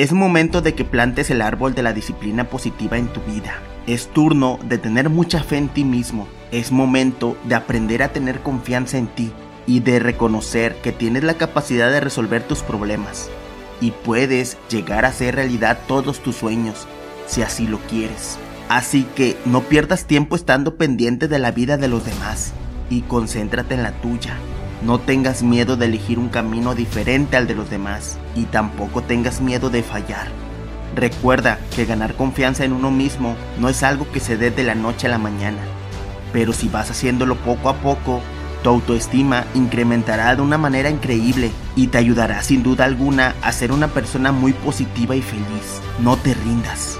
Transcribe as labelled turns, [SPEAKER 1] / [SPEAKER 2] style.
[SPEAKER 1] Es momento de que plantes el árbol de la disciplina positiva en tu vida. Es turno de tener mucha fe en ti mismo. Es momento de aprender a tener confianza en ti y de reconocer que tienes la capacidad de resolver tus problemas. Y puedes llegar a hacer realidad todos tus sueños, si así lo quieres. Así que no pierdas tiempo estando pendiente de la vida de los demás y concéntrate en la tuya. No tengas miedo de elegir un camino diferente al de los demás y tampoco tengas miedo de fallar. Recuerda que ganar confianza en uno mismo no es algo que se dé de la noche a la mañana, pero si vas haciéndolo poco a poco, tu autoestima incrementará de una manera increíble y te ayudará sin duda alguna a ser una persona muy positiva y feliz. No te rindas.